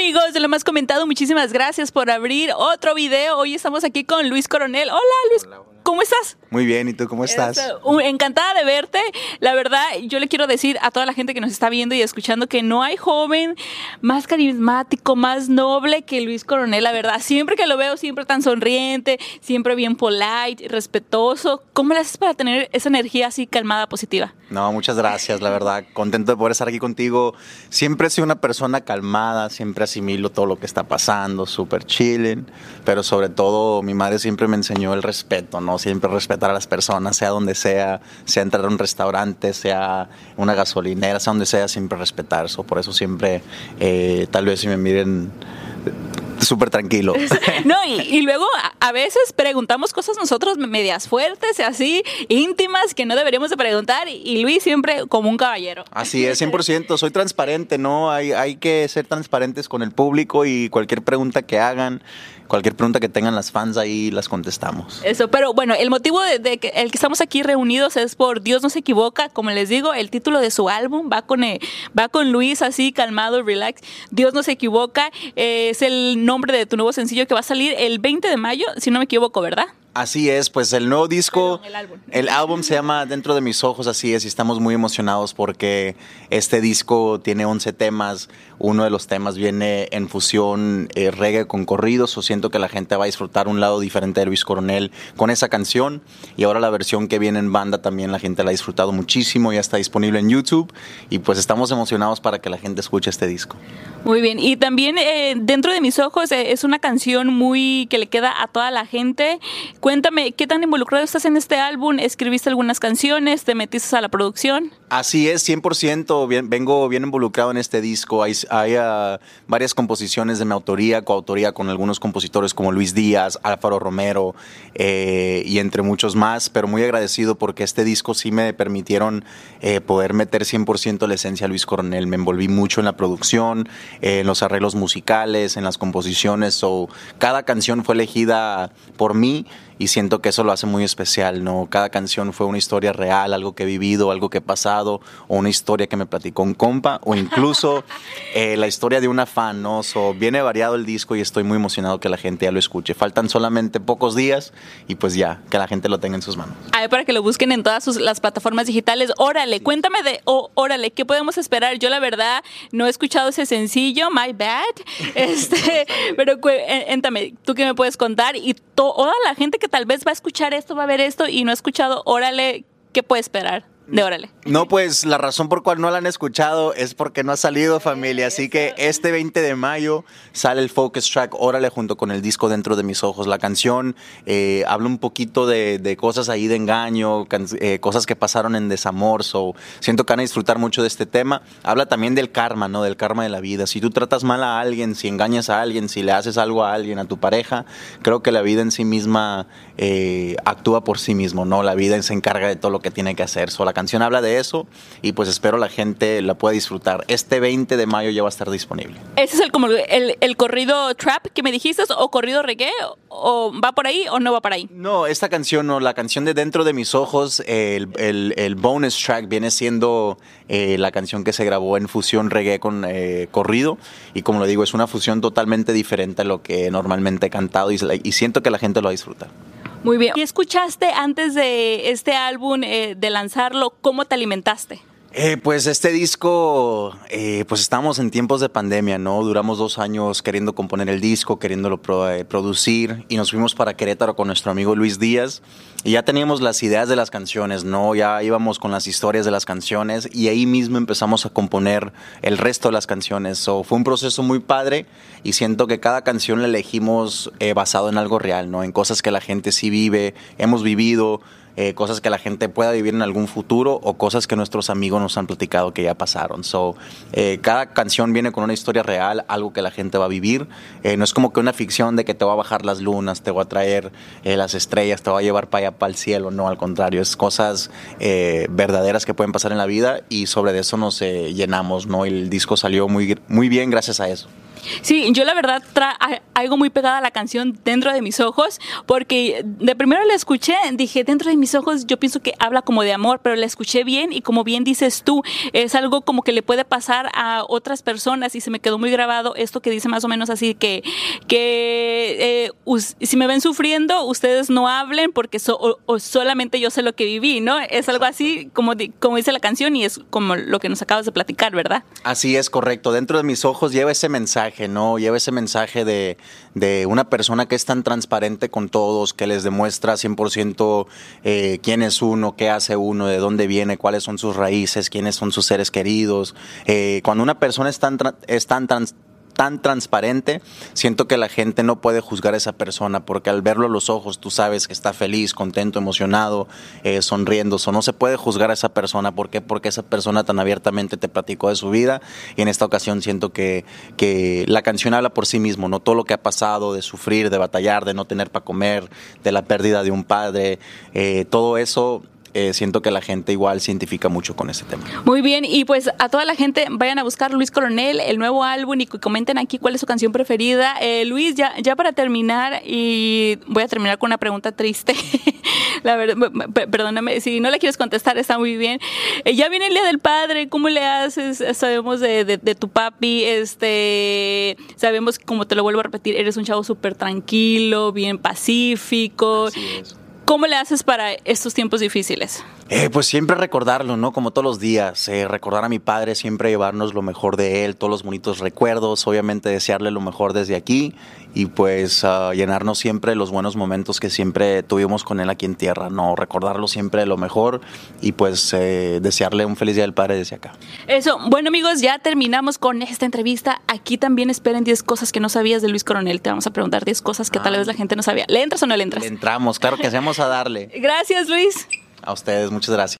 amigos de lo más comentado, muchísimas gracias por abrir otro video. Hoy estamos aquí con Luis Coronel. Hola Luis, ¿cómo estás? Muy bien, ¿y tú cómo estás? Uh, encantada de verte. La verdad, yo le quiero decir a toda la gente que nos está viendo y escuchando que no hay joven más carismático, más noble que Luis Coronel, la verdad. Siempre que lo veo, siempre tan sonriente, siempre bien polite, respetuoso. ¿Cómo le haces para tener esa energía así calmada, positiva? No, muchas gracias, la verdad. Contento de poder estar aquí contigo. Siempre he sido una persona calmada, siempre asimilo todo lo que está pasando, súper chilling, pero sobre todo mi madre siempre me enseñó el respeto, ¿no? Siempre respeto a las personas, sea donde sea, sea entrar a un restaurante, sea una gasolinera, sea donde sea, siempre respetar eso. Por eso siempre, eh, tal vez si me miren súper tranquilo. No, y, luego a, veces preguntamos cosas nosotros medias fuertes y así, íntimas, que no deberíamos de preguntar, y, Luis siempre como un caballero. Así es, 100%, soy transparente, ¿no? Hay, hay que ser transparentes con el público y cualquier pregunta que hagan, cualquier pregunta que tengan las fans ahí las contestamos. Eso, pero bueno, el motivo de, que el que estamos aquí reunidos es por Dios no se equivoca, como les digo, el título de su álbum va con eh, va con Luis así calmado, relax. Dios no se equivoca, eh, es el nombre de tu nuevo sencillo que va a salir el 20 de mayo, si no me equivoco, ¿verdad? Así es, pues el nuevo disco, el, álbum. se llama Dentro de mis ojos, así es, y estamos muy emocionados porque este disco tiene 11 temas, uno de los temas viene en fusión eh, reggae con corridos, o siento que la gente va a disfrutar un lado diferente de Luis Coronel con esa canción, y ahora la versión que viene en banda también la gente la ha disfrutado muchísimo, ya está disponible en YouTube, y pues estamos emocionados para que la gente escuche este disco. Muy bien, y también eh, Dentro de mis ojos eh, es una canción muy que le queda a toda la gente Cuéntame, ¿qué tan involucrado estás en este álbum? ¿Escribiste algunas canciones? ¿Te metiste a la producción? Así es, 100%. Bien, vengo bien involucrado en este disco. Hay, ah, varias composiciones de mi autoría, coautoría con algunos compositores como Luis Díaz, Álvaro Romero eh, y entre muchos más. Pero muy agradecido porque este disco sí me permitieron eh, poder meter 100% la esencia a Luis Coronel. Me envolví mucho en la producción, en los arreglos musicales, en las composiciones. cada canción fue elegida por mí y siento que eso lo hace muy especial, ¿no? Cada canción fue una historia real, algo que he vivido, algo que he pasado, o una historia que me platicó un compa, o incluso eh, la historia de una fan, ¿no? So, viene variado el disco y estoy muy emocionado que la gente ya lo escuche. Faltan solamente pocos días y pues ya, que la gente lo tenga en sus manos. A ver, para que lo busquen en todas las plataformas digitales. Órale, cuéntame de, oh, órale, ¿qué podemos esperar? Yo la verdad no he escuchado ese sencillo, My Bad, este, pero cuéntame, ¿tú qué me puedes contar? Y toda la gente que tal vez va a escuchar esto, va a ver esto y no ha escuchado, órale, ¿qué puede esperar? De Órale. No, pues la razón por cual no la han escuchado es porque no ha salido familia, así que este 20 de mayo sale el focus track Órale junto con el disco Dentro de mis ojos. La canción eh, habla un poquito de, cosas ahí de engaño, eh, cosas que pasaron en desamor, so, siento que van a disfrutar mucho de este tema. Habla también del karma, ¿no? Del karma de la vida. Si tú tratas mal a alguien, si engañas a alguien, si le haces algo a alguien, a tu pareja, creo que la vida en sí misma eh, actúa por sí mismo, ¿no? La vida se encarga de todo lo que tiene que hacer. So, la canción habla de eso y pues espero la gente la pueda disfrutar. Este 20 de mayo ya va a estar disponible. ¿Ese es el, como el, corrido trap que me dijiste o corrido reggae? ¿O va por ahí o no va por ahí? No, esta canción no, la canción de Dentro de mis ojos, el, el, bonus track viene siendo eh, la canción que se grabó en fusión reggae con eh, corrido y como lo digo, es una fusión totalmente diferente a lo que normalmente he cantado y, y siento que la gente lo va a disfrutar. Muy bien. ¿Y escuchaste antes de este álbum, eh, de lanzarlo, cómo te alimentaste? Eh, pues este disco, eh, pues estamos en tiempos de pandemia, ¿no? Duramos dos años queriendo componer el disco, queriéndolo eh, producir y nos fuimos para Querétaro con nuestro amigo Luis Díaz y ya teníamos las ideas de las canciones, ¿no? Ya íbamos con las historias de las canciones y ahí mismo empezamos a componer el resto de las canciones. So, fue un proceso muy padre y siento que cada canción la elegimos basado en algo real, ¿no? En cosas que la gente sí vive, hemos vivido eh, cosas que la gente pueda vivir en algún futuro o cosas que nuestros amigos nos han platicado que ya pasaron. So, eh, cada canción viene con una historia real, algo que la gente va a vivir. Eh, no es como que una ficción de que te va a bajar las lunas, te va a traer las estrellas, te va a llevar para allá, para el cielo. No, al contrario, es cosas verdaderas que pueden pasar en la vida y sobre eso nos llenamos, ¿no? el disco salió muy, muy bien gracias a eso. Sí, yo la verdad algo muy pegada a la canción dentro de mis ojos, porque de primero la escuché, dije, dentro de mis ojos yo pienso que habla como de amor, pero la escuché bien y como bien dices tú, es algo como que le puede pasar a otras personas y se me quedó muy grabado esto que dice más o menos así que, que eh, si me ven sufriendo, ustedes no hablen porque o, solamente yo sé lo que viví, ¿no? Es algo así como, como dice la canción y es como lo que nos acabas de platicar, ¿verdad? Así es, correcto. Dentro de mis ojos lleva ese mensaje, ¿no? Lleva ese mensaje de, de una persona que es tan transparente con todos, que les demuestra 100% eh, quién es uno, qué hace uno, de dónde viene, cuáles son sus raíces, quiénes son sus seres queridos. Eh, cuando una persona es tan, es tan tan transparente, siento que la gente no puede juzgar a esa persona porque al verlo a los ojos tú sabes que está feliz, contento, emocionado, eh, sonriendo. O no se puede juzgar a esa persona. ¿Por qué? Porque esa persona tan abiertamente te platicó de su vida y en esta ocasión siento que, que la canción habla por sí mismo, no todo lo que ha pasado, de sufrir, de batallar, de no tener para comer, de la pérdida de un padre, eh, todo eso eh, siento que la gente igual se identifica mucho con ese tema. Muy bien, y pues a toda la gente vayan a buscar Luis Coronel, el nuevo álbum y comenten aquí cuál es su canción preferida. Eh, Luis, ya, ya para terminar, y voy a terminar con una pregunta triste. la verdad, perdóname, si no le quieres contestar, está muy bien. Eh, ya viene el Día del Padre, ¿cómo le haces? Sabemos de, de, tu papi, este, sabemos, como te lo vuelvo a repetir, eres un chavo súper tranquilo, bien pacífico. Así es. ¿Cómo le haces para estos tiempos difíciles? Eh, pues siempre recordarlo, ¿no? Como todos los días, eh, recordar a mi padre, siempre llevarnos lo mejor de él, todos los bonitos recuerdos, obviamente desearle lo mejor desde aquí y pues uh, llenarnos siempre los buenos momentos que siempre tuvimos con él aquí en tierra, ¿no? Recordarlo siempre lo mejor y pues eh, desearle un feliz día del padre desde acá. Eso, bueno amigos, ya terminamos con esta entrevista. Aquí también esperen 10 cosas que no sabías de Luis Coronel. Te vamos a preguntar 10 cosas que tal vez la gente no sabía. ¿Le entras o no le entras? Le entramos, claro que hacemos a darle. Gracias Luis. A ustedes, muchas gracias.